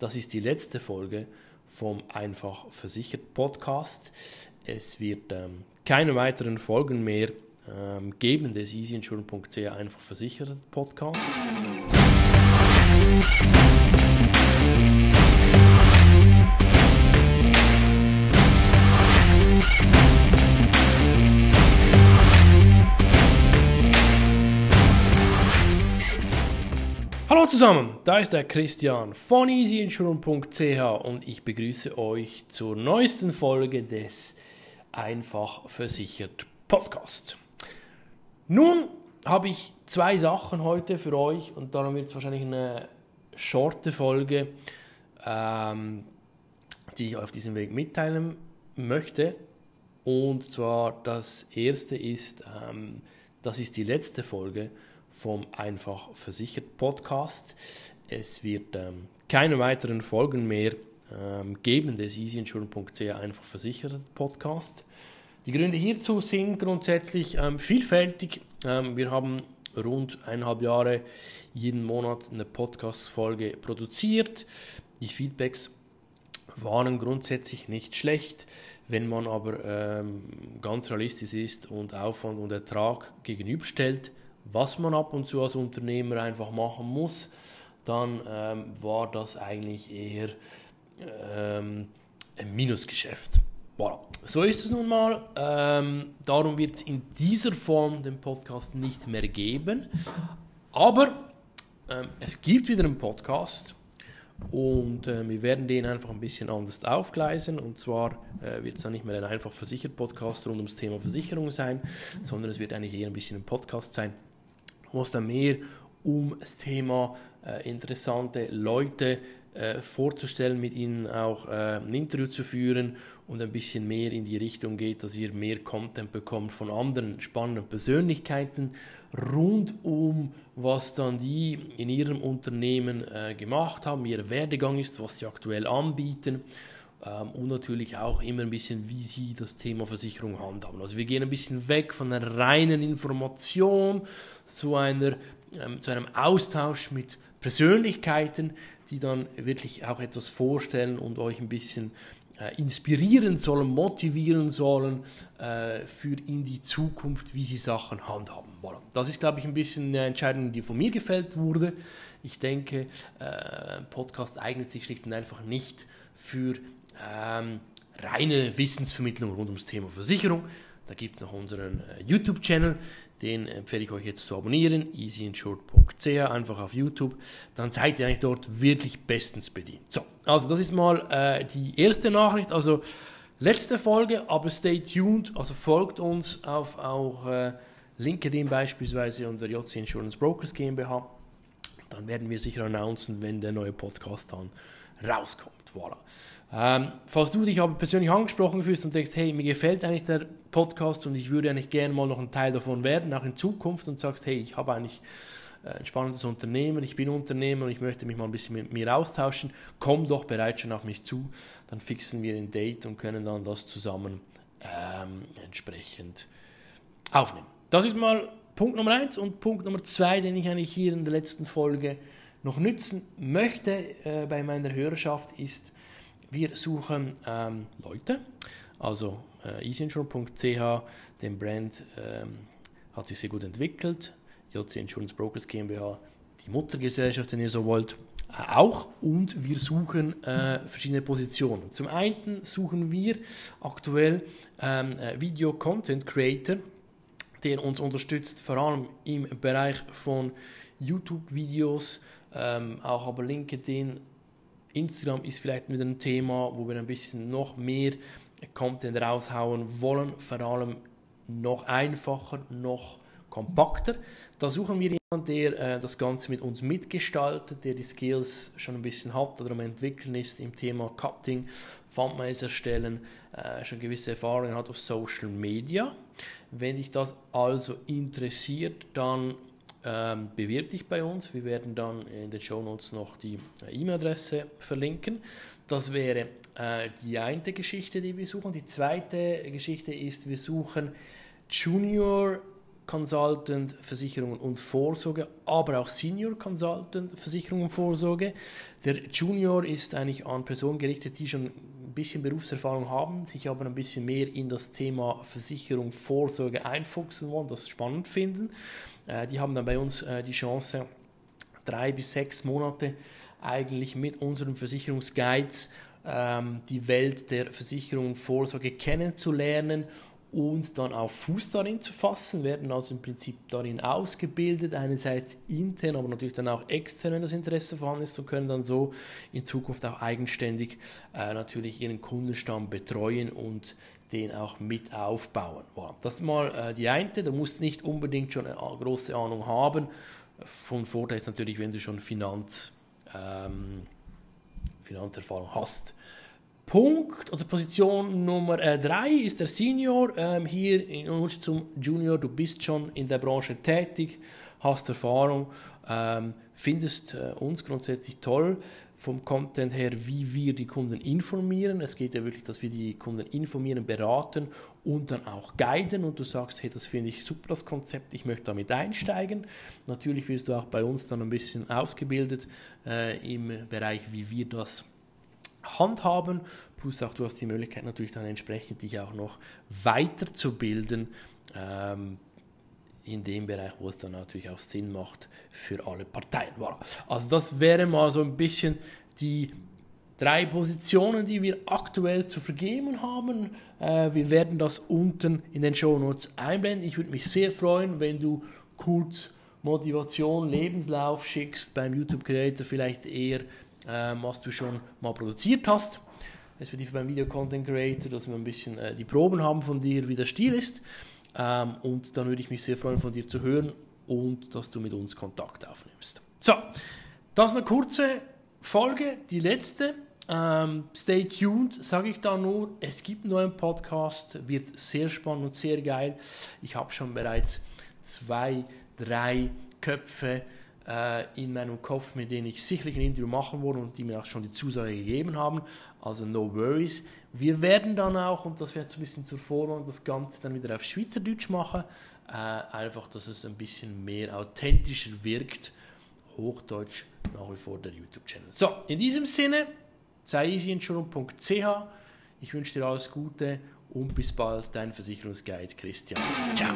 Das ist die letzte Folge vom Einfach Versichert Podcast. Es wird ähm, keine weiteren Folgen mehr ähm, geben des easyinsurance.ch Einfach Versichert Podcast. Hallo zusammen, da ist der Christian von easyinsurance.ch und ich begrüße euch zur neuesten Folge des Einfach versichert Podcast. Nun habe ich zwei Sachen heute für euch und darum wird es wahrscheinlich eine shorte Folge, ähm, die ich auf diesem Weg mitteilen möchte. Und zwar das erste ist, ähm, das ist die letzte Folge vom Einfach Versichert Podcast. Es wird ähm, keine weiteren Folgen mehr ähm, geben des easyinsurance.ch Einfach Versichert Podcast. Die Gründe hierzu sind grundsätzlich ähm, vielfältig. Ähm, wir haben rund eineinhalb Jahre jeden Monat eine Podcast-Folge produziert. Die Feedbacks waren grundsätzlich nicht schlecht. Wenn man aber ähm, ganz realistisch ist und Aufwand und Ertrag gegenüberstellt, was man ab und zu als Unternehmer einfach machen muss, dann ähm, war das eigentlich eher ähm, ein Minusgeschäft. Voilà. So ist es nun mal. Ähm, darum wird es in dieser Form den Podcast nicht mehr geben. Aber ähm, es gibt wieder einen Podcast und äh, wir werden den einfach ein bisschen anders aufgleisen. Und zwar äh, wird es dann nicht mehr ein einfach versichert Podcast rund ums Thema Versicherung sein, sondern es wird eigentlich eher ein bisschen ein Podcast sein, wo es dann mehr um das Thema äh, interessante Leute äh, vorzustellen, mit ihnen auch äh, ein Interview zu führen und ein bisschen mehr in die Richtung geht, dass ihr mehr Content bekommt von anderen spannenden Persönlichkeiten rund um, was dann die in ihrem Unternehmen äh, gemacht haben, ihr Werdegang ist, was sie aktuell anbieten und natürlich auch immer ein bisschen, wie sie das Thema Versicherung handhaben. Also wir gehen ein bisschen weg von einer reinen Information zu, einer, ähm, zu einem Austausch mit Persönlichkeiten, die dann wirklich auch etwas vorstellen und euch ein bisschen äh, inspirieren sollen, motivieren sollen äh, für in die Zukunft, wie sie Sachen handhaben wollen. Das ist, glaube ich, ein bisschen eine Entscheidung, die von mir gefällt wurde. Ich denke, äh, Podcast eignet sich schlicht und einfach nicht für ähm, reine Wissensvermittlung rund ums Thema Versicherung. Da gibt es noch unseren äh, YouTube-Channel, den empfehle ich euch jetzt zu abonnieren, easyinsured.ch, einfach auf YouTube. Dann seid ihr eigentlich dort wirklich bestens bedient. So, also das ist mal äh, die erste Nachricht. Also letzte Folge, aber stay tuned. Also folgt uns auf auch äh, LinkedIn beispielsweise unter JC Insurance Brokers GmbH. Dann werden wir sicher announcen, wenn der neue Podcast dann rauskommt. Voilà. Ähm, falls du dich aber persönlich angesprochen fühlst und denkst, hey, mir gefällt eigentlich der Podcast und ich würde eigentlich gerne mal noch ein Teil davon werden, auch in Zukunft und sagst, hey, ich habe eigentlich äh, ein spannendes Unternehmen, ich bin Unternehmer und ich möchte mich mal ein bisschen mit mir austauschen, komm doch bereits schon auf mich zu, dann fixen wir ein Date und können dann das zusammen ähm, entsprechend aufnehmen. Das ist mal Punkt Nummer eins und Punkt Nummer zwei, den ich eigentlich hier in der letzten Folge noch nützen möchte äh, bei meiner Hörerschaft ist, wir suchen ähm, Leute, also äh, easyinsurance.ch, den Brand ähm, hat sich sehr gut entwickelt, JC Insurance Brokers GmbH, die Muttergesellschaft, wenn ihr so wollt, äh, auch. Und wir suchen äh, verschiedene Positionen. Zum einen suchen wir aktuell ähm, äh, Video Content Creator, der uns unterstützt, vor allem im Bereich von YouTube-Videos, ähm, auch aber LinkedIn, Instagram ist vielleicht wieder ein Thema, wo wir ein bisschen noch mehr Content raushauen wollen, vor allem noch einfacher, noch kompakter. Da suchen wir jemanden, der äh, das Ganze mit uns mitgestaltet, der die Skills schon ein bisschen hat oder am entwickeln ist im Thema Cutting, Thumbnails erstellen, äh, schon gewisse Erfahrungen hat auf Social Media. Wenn dich das also interessiert, dann ähm, bewirb dich bei uns. Wir werden dann in den Show Notes noch die äh, E-Mail-Adresse verlinken. Das wäre äh, die eine Geschichte, die wir suchen. Die zweite Geschichte ist, wir suchen Junior Consultant Versicherungen und Vorsorge, aber auch Senior Consultant Versicherungen und Vorsorge. Der Junior ist eigentlich an Personen gerichtet, die schon bisschen Berufserfahrung haben, sich aber ein bisschen mehr in das Thema Versicherung, Vorsorge einfuchsen wollen, das spannend finden. Äh, die haben dann bei uns äh, die Chance, drei bis sechs Monate eigentlich mit unseren Versicherungsguides ähm, die Welt der Versicherung und Vorsorge kennenzulernen und dann auch Fuß darin zu fassen, werden also im Prinzip darin ausgebildet, einerseits intern, aber natürlich dann auch extern, wenn das Interesse vorhanden ist und können dann so in Zukunft auch eigenständig äh, natürlich ihren Kundenstamm betreuen und den auch mit aufbauen. Voilà. Das ist mal äh, die eine, du musst nicht unbedingt schon eine große Ahnung haben. Von Vorteil ist natürlich, wenn du schon Finanz, ähm, Finanzerfahrung hast. Punkt oder Position Nummer 3 äh, ist der Senior. Ähm, hier in Unterschied zum Junior, du bist schon in der Branche tätig, hast Erfahrung, ähm, findest äh, uns grundsätzlich toll vom Content her, wie wir die Kunden informieren. Es geht ja wirklich, dass wir die Kunden informieren, beraten und dann auch guiden und du sagst, hey, das finde ich super, das Konzept, ich möchte damit einsteigen. Natürlich wirst du auch bei uns dann ein bisschen ausgebildet äh, im Bereich, wie wir das handhaben. Plus auch du hast die Möglichkeit natürlich dann entsprechend dich auch noch weiterzubilden ähm, in dem Bereich, wo es dann natürlich auch Sinn macht für alle Parteien. Voilà. Also das wäre mal so ein bisschen die drei Positionen, die wir aktuell zu vergeben haben. Äh, wir werden das unten in den Show Notes einblenden. Ich würde mich sehr freuen, wenn du kurz Motivation, Lebenslauf schickst beim YouTube Creator, vielleicht eher ähm, was du schon mal produziert hast, respektive beim Video Content Creator, dass wir ein bisschen äh, die Proben haben von dir, wie der Stil ist. Ähm, und dann würde ich mich sehr freuen, von dir zu hören und dass du mit uns Kontakt aufnimmst. So, das ist eine kurze Folge, die letzte. Ähm, stay tuned, sage ich da nur. Es gibt einen neuen Podcast, wird sehr spannend und sehr geil. Ich habe schon bereits zwei, drei Köpfe in meinem Kopf, mit denen ich sicherlich ein Interview machen würde und die mir auch schon die Zusage gegeben haben. Also no worries. Wir werden dann auch, und das wird so ein bisschen zur Vorwand, das Ganze dann wieder auf Schweizerdeutsch machen. Äh, einfach, dass es ein bisschen mehr authentischer wirkt. Hochdeutsch nach wie vor der YouTube-Channel. So, in diesem Sinne, sei easyinsurance.ch. Ich wünsche dir alles Gute und bis bald, dein Versicherungsguide Christian. Ciao.